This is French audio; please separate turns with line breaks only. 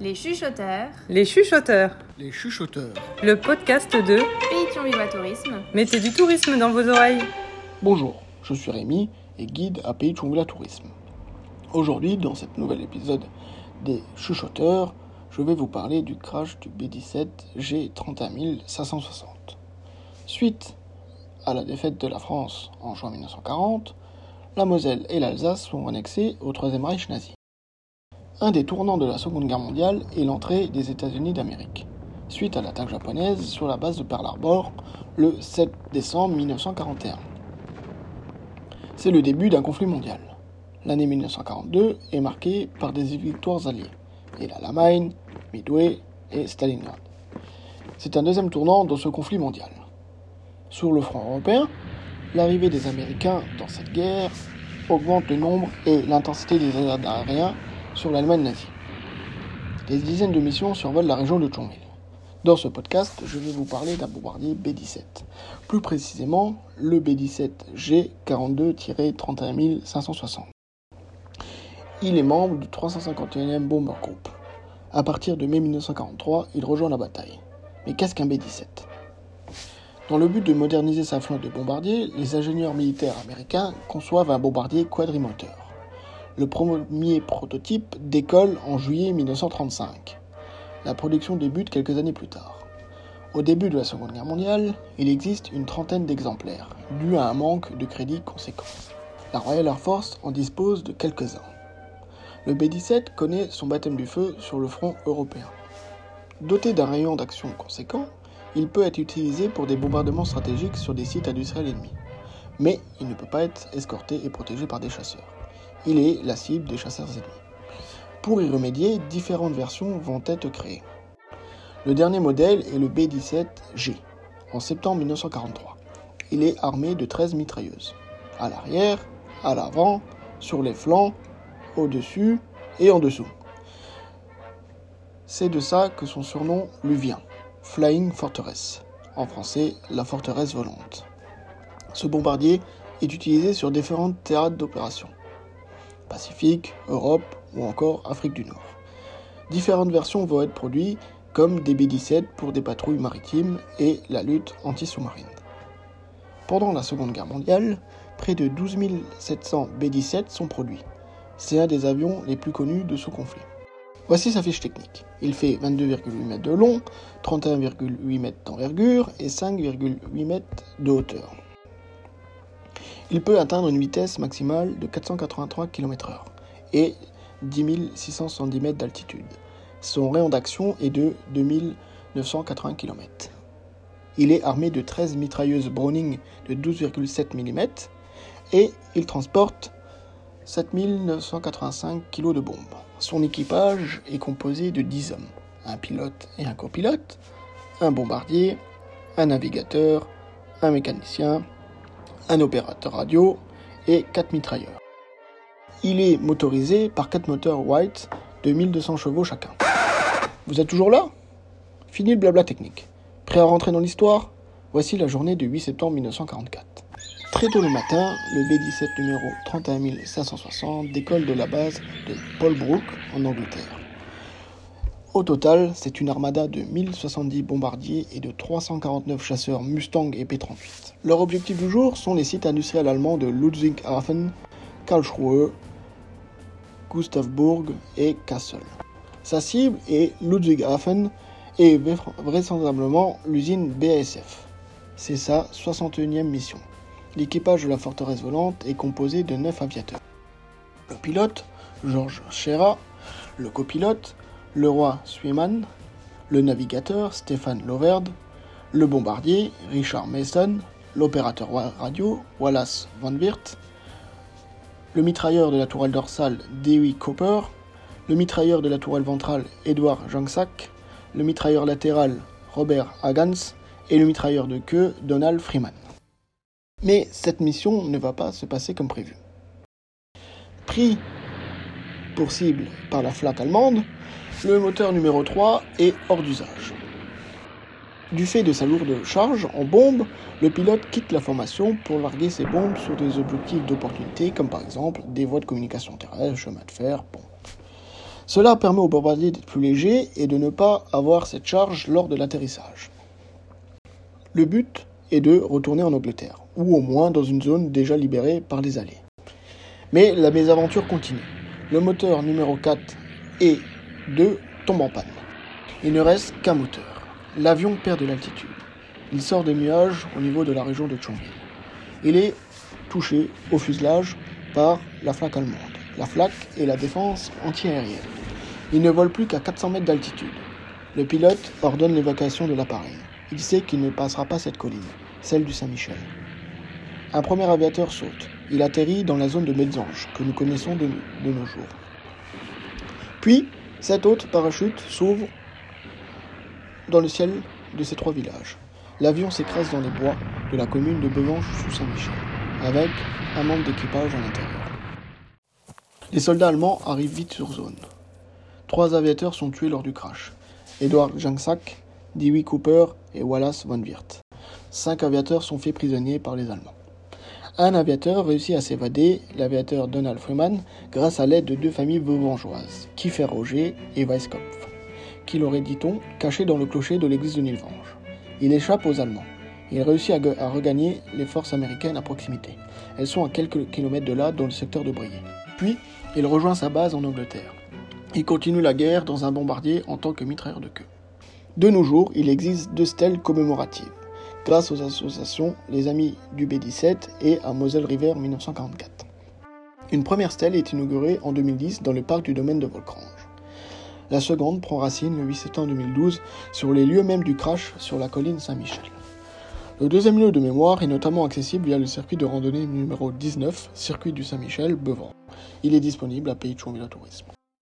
Les chuchoteurs,
Les chuchoteurs,
Les chuchoteurs.
le podcast de
Pays Viva Tourisme,
Mettez du tourisme dans vos oreilles.
Bonjour, je suis Rémi et guide à Pays Chongula Tourisme. Aujourd'hui, dans cet nouvel épisode des chuchoteurs, je vais vous parler du crash du B-17 G31560. Suite à la défaite de la France en juin 1940, la Moselle et l'Alsace sont annexées au Troisième Reich nazi. Un des tournants de la Seconde Guerre mondiale est l'entrée des États-Unis d'Amérique, suite à l'attaque japonaise sur la base de Pearl Harbor le 7 décembre 1941. C'est le début d'un conflit mondial. L'année 1942 est marquée par des victoires alliées, et la Main, Midway et Stalingrad. C'est un deuxième tournant dans ce conflit mondial. Sur le front européen, l'arrivée des Américains dans cette guerre augmente le nombre et l'intensité des aériens sur l'Allemagne nazie. Des dizaines de missions survolent la région de Chongqing. Dans ce podcast, je vais vous parler d'un bombardier B-17. Plus précisément, le B-17 G42-31560. Il est membre du 351e Bomber Group. À partir de mai 1943, il rejoint la bataille. Mais qu'est-ce qu'un B-17 Dans le but de moderniser sa flotte de bombardiers, les ingénieurs militaires américains conçoivent un bombardier quadrimoteur. Le premier prototype décolle en juillet 1935. La production débute quelques années plus tard. Au début de la Seconde Guerre mondiale, il existe une trentaine d'exemplaires, dû à un manque de crédit conséquent. La Royal Air Force en dispose de quelques-uns. Le B-17 connaît son baptême du feu sur le front européen. Doté d'un rayon d'action conséquent, il peut être utilisé pour des bombardements stratégiques sur des sites industriels ennemis. Mais il ne peut pas être escorté et protégé par des chasseurs. Il est la cible des chasseurs ennemis. Pour y remédier, différentes versions vont être créées. Le dernier modèle est le B-17G, en septembre 1943. Il est armé de 13 mitrailleuses, à l'arrière, à l'avant, sur les flancs, au-dessus et en dessous. C'est de ça que son surnom lui vient, Flying Fortress, en français la forteresse volante. Ce bombardier est utilisé sur différents théâtres d'opération. Pacifique, Europe ou encore Afrique du Nord. Différentes versions vont être produites comme des B-17 pour des patrouilles maritimes et la lutte anti-sous-marine. Pendant la Seconde Guerre mondiale, près de 12 700 B-17 sont produits. C'est un des avions les plus connus de ce conflit. Voici sa fiche technique. Il fait 22,8 mètres de long, 31,8 mètres d'envergure et 5,8 mètres de hauteur. Il peut atteindre une vitesse maximale de 483 km/h et 10 670 mètres d'altitude. Son rayon d'action est de 2980 km. Il est armé de 13 mitrailleuses Browning de 12,7 mm et il transporte 7985 kg de bombes. Son équipage est composé de 10 hommes, un pilote et un copilote, un bombardier, un navigateur, un mécanicien, un opérateur radio et 4 mitrailleurs. Il est motorisé par 4 moteurs White de 1200 chevaux chacun. Vous êtes toujours là? Fini le blabla technique. Prêt à rentrer dans l'histoire? Voici la journée du 8 septembre 1944. Très tôt le matin, le B-17 numéro 31560 décolle de la base de Paulbrook en Angleterre. Au total, c'est une armada de 1070 bombardiers et de 349 chasseurs Mustang et P-38. Leur objectif du jour sont les sites industriels allemands de Ludwigshafen, Karlsruhe, Gustavsburg et Kassel. Sa cible est Ludwigshafen et vraisemblablement l'usine BASF. C'est sa 61e mission. L'équipage de la forteresse volante est composé de 9 aviateurs. Le pilote, Georges Schera, le copilote, le roi Swiman, le navigateur, Stéphane Loverd, le bombardier, Richard Mason, l'opérateur radio, Wallace Van Wirt, le mitrailleur de la tourelle dorsale, Dewey Cooper, le mitrailleur de la tourelle ventrale, Edward Jangsack, le mitrailleur latéral, Robert Hagans, et le mitrailleur de queue, Donald Freeman. Mais cette mission ne va pas se passer comme prévu. Pris pour cible par la flak allemande, le moteur numéro 3 est hors d'usage. Du fait de sa lourde charge en bombes, le pilote quitte la formation pour larguer ses bombes sur des objectifs d'opportunité comme par exemple des voies de communication terrestre, chemin de fer, pont. Cela permet au bombardier d'être plus léger et de ne pas avoir cette charge lors de l'atterrissage. Le but est de retourner en Angleterre, ou au moins dans une zone déjà libérée par les Alliés. Mais la mésaventure continue. Le moteur numéro 4 et 2 tombe en panne. Il ne reste qu'un moteur. L'avion perd de l'altitude. Il sort des nuages au niveau de la région de Chongqing. Il est touché au fuselage par la flaque allemande. La flaque est la défense antiaérienne. Il ne vole plus qu'à 400 mètres d'altitude. Le pilote ordonne l'évacuation de l'appareil. Il sait qu'il ne passera pas cette colline, celle du Saint-Michel. Un premier aviateur saute. Il atterrit dans la zone de Médzange, que nous connaissons de nos jours. Puis, cet autre parachute s'ouvre dans le ciel de ces trois villages. L'avion s'écrase dans les bois de la commune de Bevange sous Saint-Michel, avec un membre d'équipage à l'intérieur. Les soldats allemands arrivent vite sur zone. Trois aviateurs sont tués lors du crash. Edward Jangsack, Dewey Cooper et Wallace Van Wirth. Cinq aviateurs sont faits prisonniers par les Allemands. Un aviateur réussit à s'évader, l'aviateur Donald Freeman, grâce à l'aide de deux familles beauvangeoises, Kiefer Roger et Weisskopf, qu'il aurait, dit-on, caché dans le clocher de l'église de Nilvange. Il échappe aux Allemands. Il réussit à, à, regagner les forces américaines à proximité. Elles sont à quelques kilomètres de là, dans le secteur de Briey. Puis, il rejoint sa base en Angleterre. Il continue la guerre dans un bombardier en tant que mitrailleur de queue. De nos jours, il existe deux stèles commémoratives, grâce aux associations Les Amis du B-17 et à Moselle River 1944. Une première stèle est inaugurée en 2010 dans le parc du domaine de Volcrange. La seconde prend racine le 8 septembre 2012 sur les lieux mêmes du crash sur la colline Saint-Michel. Le deuxième lieu de mémoire est notamment accessible via le circuit de randonnée numéro 19, circuit du Saint-Michel, Bevan. Il est disponible à Pays de Tourisme.